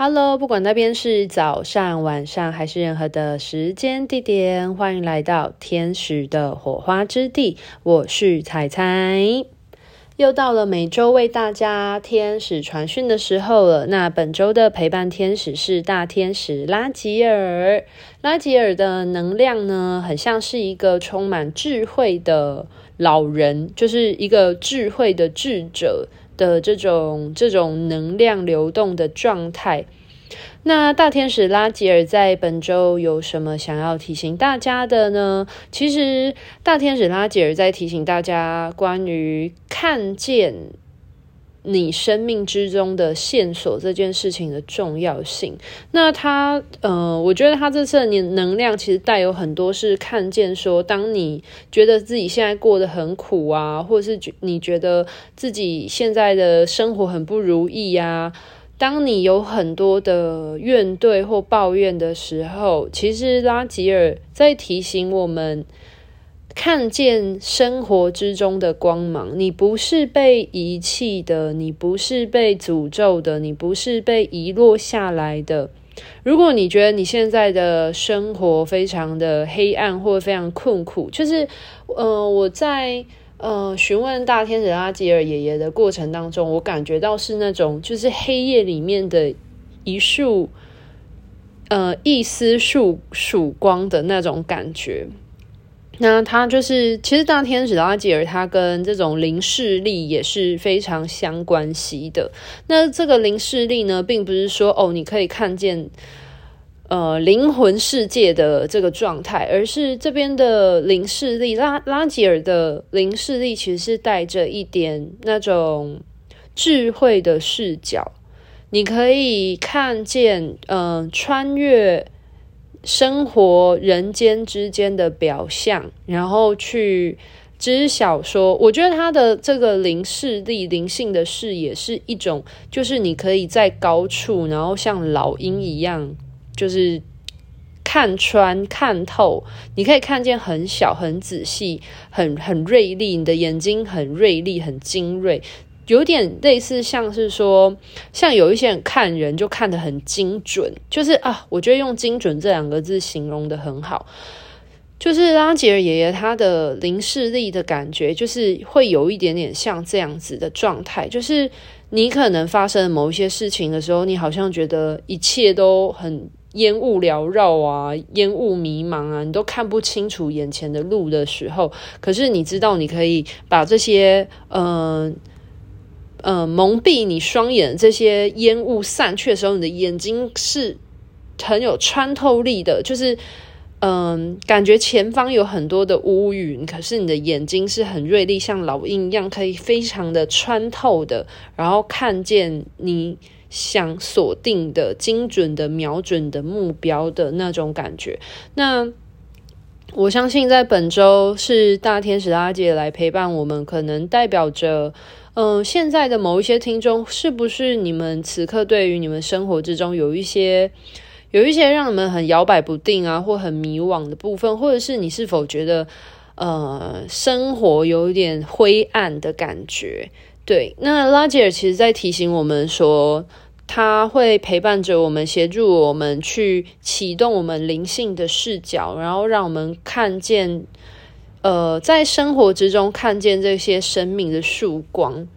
Hello，不管那边是早上、晚上还是任何的时间地点，欢迎来到天使的火花之地。我是彩彩，又到了每周为大家天使传讯的时候了。那本周的陪伴天使是大天使拉吉尔。拉吉尔的能量呢，很像是一个充满智慧的老人，就是一个智慧的智者。的这种这种能量流动的状态，那大天使拉吉尔在本周有什么想要提醒大家的呢？其实大天使拉吉尔在提醒大家关于看见。你生命之中的线索这件事情的重要性，那他呃，我觉得他这次的能量其实带有很多是看见说，当你觉得自己现在过得很苦啊，或者是觉你觉得自己现在的生活很不如意呀，当你有很多的怨怼或抱怨的时候，其实拉吉尔在提醒我们。看见生活之中的光芒，你不是被遗弃的，你不是被诅咒的，你不是被遗落下来的。如果你觉得你现在的生活非常的黑暗或非常困苦，就是，呃，我在呃询问大天使拉吉尔爷爷的过程当中，我感觉到是那种就是黑夜里面的一束，呃，一丝束曙光的那种感觉。那他就是，其实大天使拉吉尔，他跟这种灵视力也是非常相关系的。那这个灵视力呢，并不是说哦，你可以看见呃灵魂世界的这个状态，而是这边的灵视力，拉拉吉尔的灵视力，其实是带着一点那种智慧的视角，你可以看见，嗯、穿越。生活人间之间的表象，然后去知晓说，我觉得他的这个灵视力、灵性的视野是一种，就是你可以在高处，然后像老鹰一样，就是看穿、看透，你可以看见很小、很仔细、很很锐利，你的眼睛很锐利、很精锐。有点类似，像是说，像有一些人看人就看得很精准，就是啊，我觉得用“精准”这两个字形容得很好。就是拉吉尔爷爷他的零视力的感觉，就是会有一点点像这样子的状态，就是你可能发生某一些事情的时候，你好像觉得一切都很烟雾缭绕啊，烟雾迷茫啊，你都看不清楚眼前的路的时候，可是你知道你可以把这些嗯。呃，蒙蔽你双眼这些烟雾散去的时候，你的眼睛是很有穿透力的，就是嗯、感觉前方有很多的乌云，可是你的眼睛是很锐利，像老鹰一样，可以非常的穿透的，然后看见你想锁定的精准的瞄准的目标的那种感觉。那我相信，在本周是大天使拉吉尔来陪伴我们，可能代表着。嗯，现在的某一些听众，是不是你们此刻对于你们生活之中有一些有一些让你们很摇摆不定啊，或很迷惘的部分，或者是你是否觉得呃生活有一点灰暗的感觉？对，那拉吉尔其实在提醒我们说，他会陪伴着我们，协助我们去启动我们灵性的视角，然后让我们看见。呃，在生活之中看见这些生命的曙光。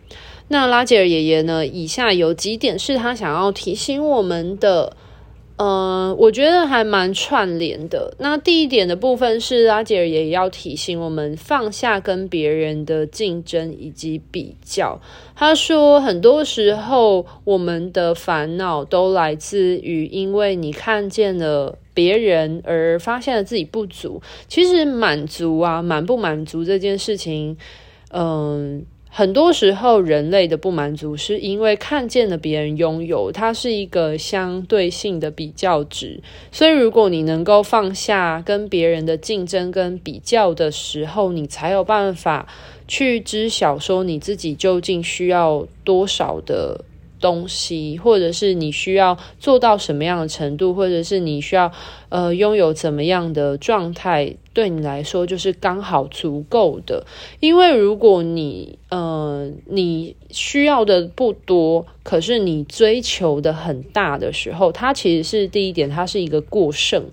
那拉吉尔爷爷呢？以下有几点是他想要提醒我们的。呃，我觉得还蛮串联的。那第一点的部分是拉杰尔也要提醒我们放下跟别人的竞争以及比较。他说，很多时候我们的烦恼都来自于因为你看见了。别人而发现了自己不足，其实满足啊，满不满足这件事情，嗯，很多时候人类的不满足是因为看见了别人拥有，它是一个相对性的比较值。所以，如果你能够放下跟别人的竞争跟比较的时候，你才有办法去知晓说你自己究竟需要多少的东西，或者是你需要做到什么样的程度，或者是你需要呃拥有怎么样的状态，对你来说就是刚好足够的。因为如果你呃你需要的不多，可是你追求的很大的时候，它其实是第一点，它是一个过剩。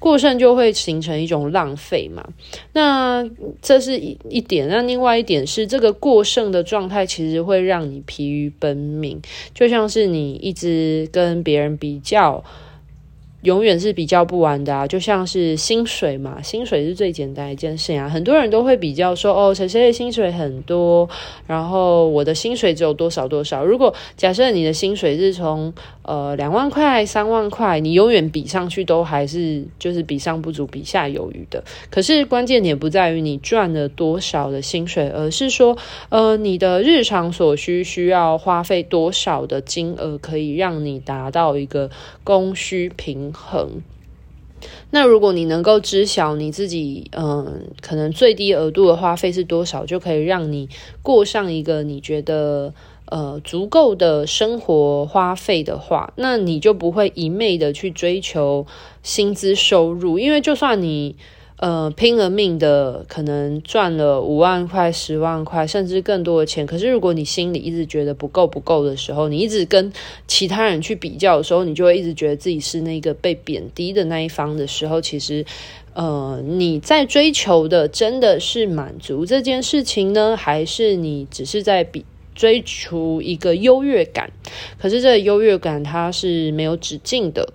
过剩就会形成一种浪费嘛，那这是一一点。那另外一点是，这个过剩的状态其实会让你疲于奔命，就像是你一直跟别人比较。永远是比较不完的啊，就像是薪水嘛，薪水是最简单一件事啊。很多人都会比较说，哦，谁谁的薪水很多，然后我的薪水只有多少多少。如果假设你的薪水是从呃两万块、三万块，你永远比上去都还是就是比上不足，比下有余的。可是关键点不在于你赚了多少的薪水，而是说，呃，你的日常所需需要花费多少的金额，可以让你达到一个供需平衡。那如果你能够知晓你自己，嗯，可能最低额度的花费是多少，就可以让你过上一个你觉得呃足够的生活花费的话，那你就不会一昧的去追求薪资收入，因为就算你。呃，拼了命的可能赚了五万块、十万块，甚至更多的钱。可是，如果你心里一直觉得不够、不够的时候，你一直跟其他人去比较的时候，你就会一直觉得自己是那个被贬低的那一方的时候，其实，呃，你在追求的真的是满足这件事情呢，还是你只是在比追求一个优越感？可是，这个优越感它是没有止境的。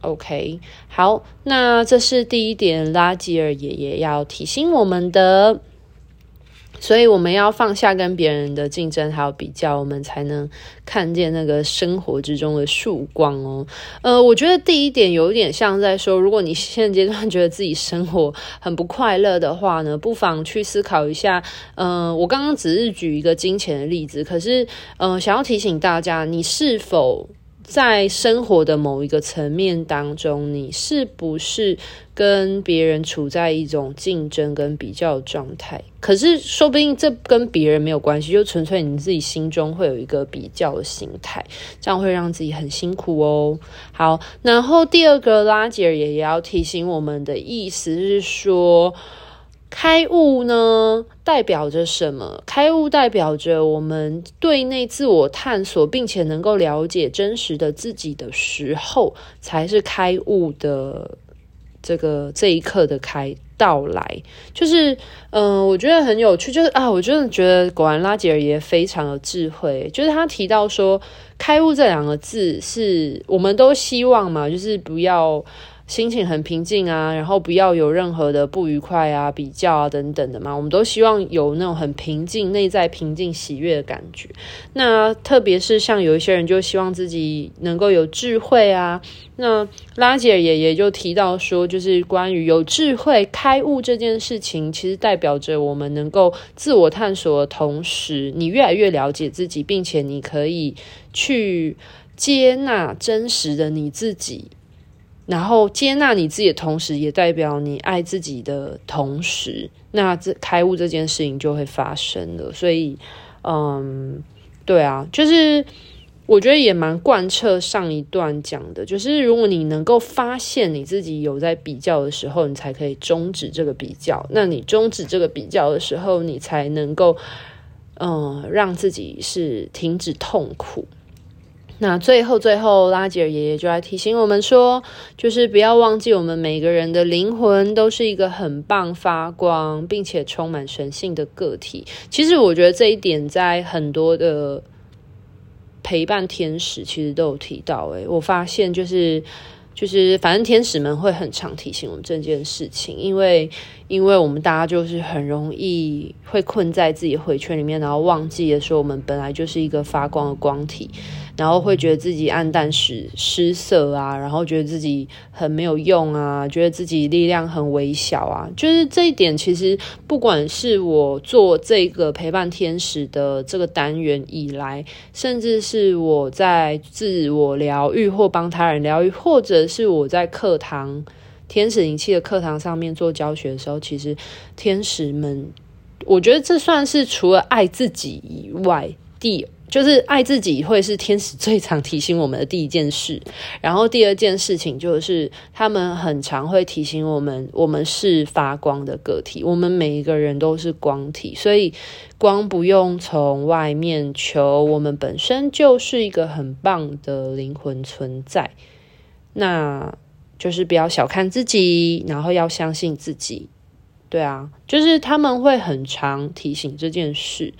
OK，好，那这是第一点，拉吉尔爷爷要提醒我们的，所以我们要放下跟别人的竞争还有比较，我们才能看见那个生活之中的曙光哦。呃，我觉得第一点有点像在说，如果你现阶段觉得自己生活很不快乐的话呢，不妨去思考一下。嗯、我刚刚只是举一个金钱的例子，可是，嗯、呃，想要提醒大家，你是否在生活的某一个层面当中，你是不是跟别人处在一种竞争跟比较状态？可是说不定这跟别人没有关系，就纯粹你自己心中会有一个比较的心态，这样会让自己很辛苦哦。好，然后第二个拉吉尔也要提醒我们的意思是说。开悟呢，代表着什么？开悟代表着我们对内自我探索，并且能够了解真实的自己的时候，才是开悟的这个这一刻的开到来。就是，嗯、我觉得很有趣，就是啊，我真的觉得果然拉吉尔爷非常有智慧。就是他提到说，开悟这两个字是我们都希望嘛，就是不要。心情很平静啊，然后不要有任何的不愉快啊、比较啊等等的嘛。我们都希望有那种很平静、内在平静、喜悦的感觉。那特别是像有一些人就希望自己能够有智慧啊。那拉姐也也就提到说，就是关于有智慧、开悟这件事情，其实代表着我们能够自我探索的同时，你越来越了解自己，并且你可以去接纳真实的你自己。然后接纳你自己的同时，也代表你爱自己的同时，那这开悟这件事情就会发生了。所以，嗯，对啊，就是我觉得也蛮贯彻上一段讲的，就是如果你能够发现你自己有在比较的时候，你才可以终止这个比较。那你终止这个比较的时候，你才能够，嗯，让自己是停止痛苦。那最后，最后，拉吉尔爷爷就来提醒我们说，就是不要忘记，我们每个人的灵魂都是一个很棒、发光，并且充满神性的个体。其实，我觉得这一点在很多的陪伴天使其实都有提到。诶，我发现就是。就是，反正天使们会很常提醒我们这件事情，因为，因为我们大家就是很容易会困在自己回圈里面，然后忘记了说我们本来就是一个发光的光体，然后会觉得自己黯淡失失色啊，然后觉得自己很没有用啊，觉得自己力量很微小啊。就是这一点，其实不管是我做这个陪伴天使的这个单元以来，甚至是我在自我疗愈或帮他人疗愈，或者是我在课堂天使灵气的课堂上面做教学的时候，其实天使们，我觉得这算是除了爱自己以外第就是爱自己会是天使最常提醒我们的第一件事，然后第二件事情就是他们很常会提醒我们，我们是发光的个体，我们每一个人都是光体，所以光不用从外面求，我们本身就是一个很棒的灵魂存在。那就是不要小看自己，然后要相信自己。对啊，就是他们会很常提醒这件事。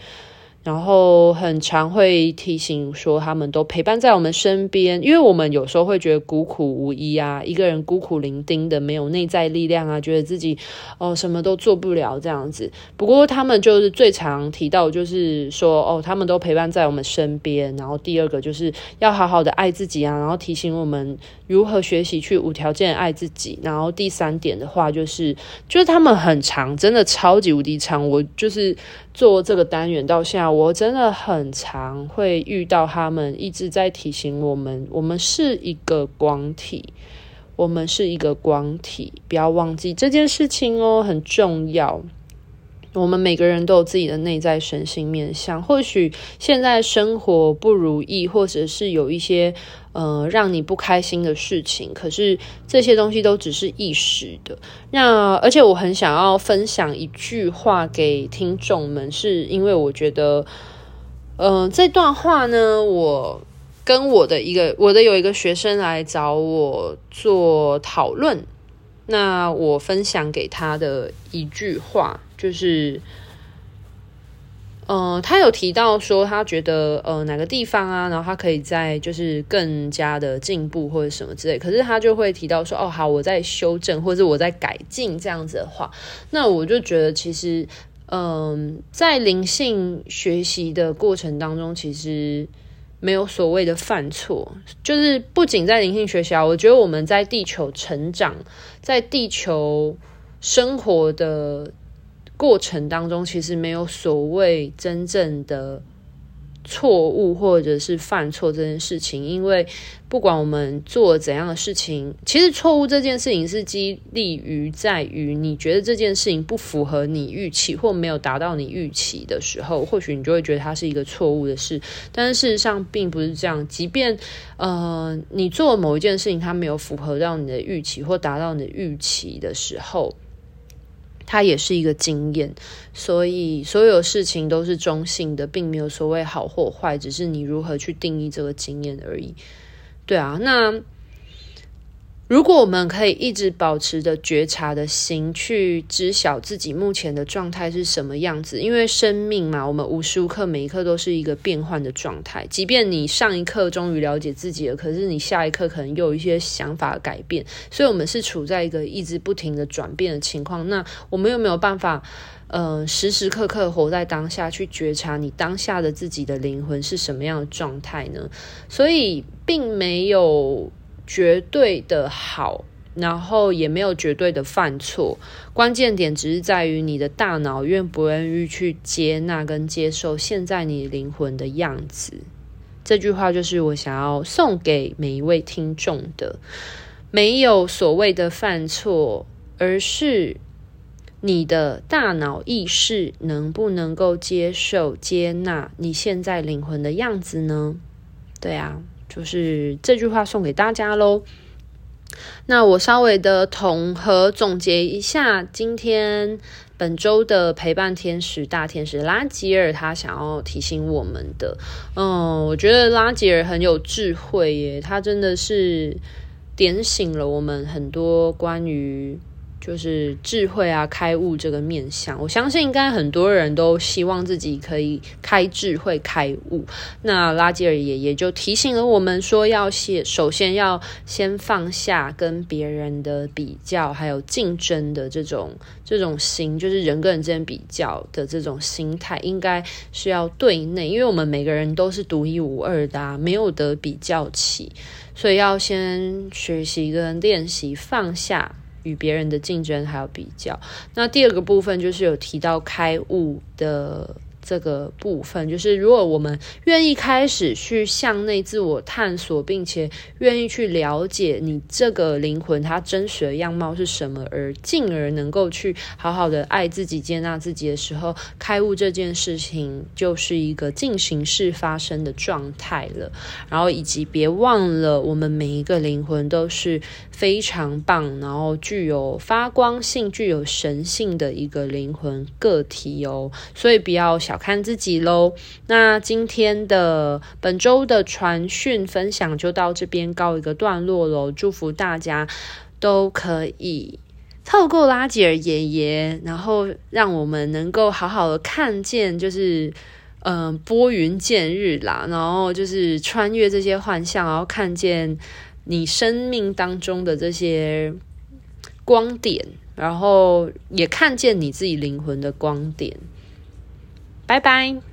然后很常会提醒说，他们都陪伴在我们身边，因为我们有时候会觉得孤苦无依啊，一个人孤苦伶仃的，没有内在力量啊，觉得自己哦什么都做不了这样子。不过他们就是最常提到，就是说哦，他们都陪伴在我们身边。然后第二个就是要好好的爱自己啊，然后提醒我们如何学习去无条件爱自己。然后第三点的话，就是就是他们很常，真的超级无敌长，我就是。做这个单元到现在，我真的很常会遇到他们一直在提醒我们，我们是一个光体，我们是一个光体，不要忘记这件事情哦，很重要。我们每个人都有自己的内在神性面向，或许现在生活不如意，或者是有一些呃让你不开心的事情，可是这些东西都只是一时的。那而且我很想要分享一句话给听众们，是因为我觉得，嗯、呃，这段话呢，我跟我的一个我的有一个学生来找我做讨论，那我分享给他的一句话。就是，呃，他有提到说，他觉得呃哪个地方啊，然后他可以在就是更加的进步或者什么之类，可是他就会提到说，哦，好，我在修正或者我在改进这样子的话，那我就觉得其实，嗯、在灵性学习的过程当中，其实没有所谓的犯错，就是不仅在灵性学习啊，我觉得我们在地球成长，在地球生活的。过程当中，其实没有所谓真正的错误或者是犯错这件事情，因为不管我们做怎样的事情，其实错误这件事情是激励于在于你觉得这件事情不符合你预期或没有达到你预期的时候，或许你就会觉得它是一个错误的事。但是事实上并不是这样，即便呃你做某一件事情，它没有符合到你的预期或达到你的预期的时候。它也是一个经验，所以所有事情都是中性的，并没有所谓好或坏，只是你如何去定义这个经验而已。对啊，那。如果我们可以一直保持着觉察的心，去知晓自己目前的状态是什么样子，因为生命嘛，我们无时无刻每一刻都是一个变换的状态。即便你上一刻终于了解自己了，可是你下一刻可能又有一些想法改变，所以我们是处在一个一直不停的转变的情况。那我们又没有办法，呃，时时刻刻活在当下，去觉察你当下的自己的灵魂是什么样的状态呢？所以并没有。绝对的好，然后也没有绝对的犯错，关键点只是在于你的大脑愿不愿意去接纳跟接受现在你灵魂的样子。这句话就是我想要送给每一位听众的，没有所谓的犯错，而是你的大脑意识能不能够接受接纳你现在灵魂的样子呢？对啊。就是这句话送给大家喽。那我稍微的统合总结一下，今天本周的陪伴天使大天使拉吉尔，他想要提醒我们的，嗯，我觉得拉吉尔很有智慧耶，他真的是点醒了我们很多关于。就是智慧啊，开悟这个面向，我相信应该很多人都希望自己可以开智慧、开悟。那拉吉尔爷爷就提醒了我们说，要先首先要先放下跟别人的比较，还有竞争的这种这种心，就是人跟人之间比较的这种心态，应该是要对内，因为我们每个人都是独一无二的，没有得比较起，所以要先学习跟练习放下。与别人的竞争还有比较，那第二个部分就是有提到开悟的这个部分，就是如果我们愿意开始去向内自我探索，并且愿意去了解你这个灵魂它真实的样貌是什么，而进而能够去好好的爱自己、接纳自己的时候，开悟这件事情就是一个进行式发生的状态了。然后以及别忘了，我们每一个灵魂都是非常棒，然后具有发光性、具有神性的一个灵魂个体哦。所以不要小看自己喽。那今天的本周的传讯分享就到这边告一个段落喽。祝福大家都可以透过拉吉尔爷爷，然后让我们能够好好的看见，就是。嗯，拨云见日啦，然后就是穿越这些幻象，然后看见你生命当中的这些光点，然后也看见你自己灵魂的光点。拜拜。